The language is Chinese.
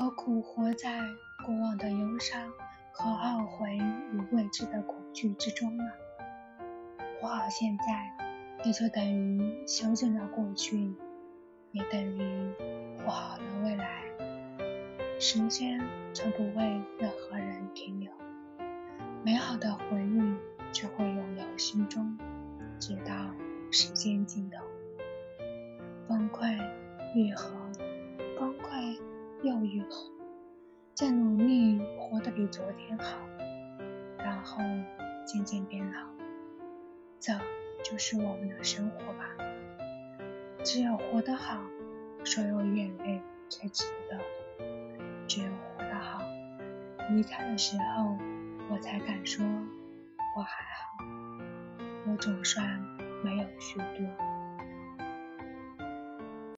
何苦活在过往的忧伤和懊悔与未知的恐惧之中呢？活好现在，也就等于修正了过去，也等于活好了未来。时间从不为任何人停留，美好的回忆只会永留心中，直到时间尽头。崩溃愈合，又愈合，再努力活得比昨天好，然后渐渐变老。这就是我们的生活吧。只有活得好，所有眼泪才值得；只有活得好，离开的时候，我才敢说我还好。我总算没有虚度。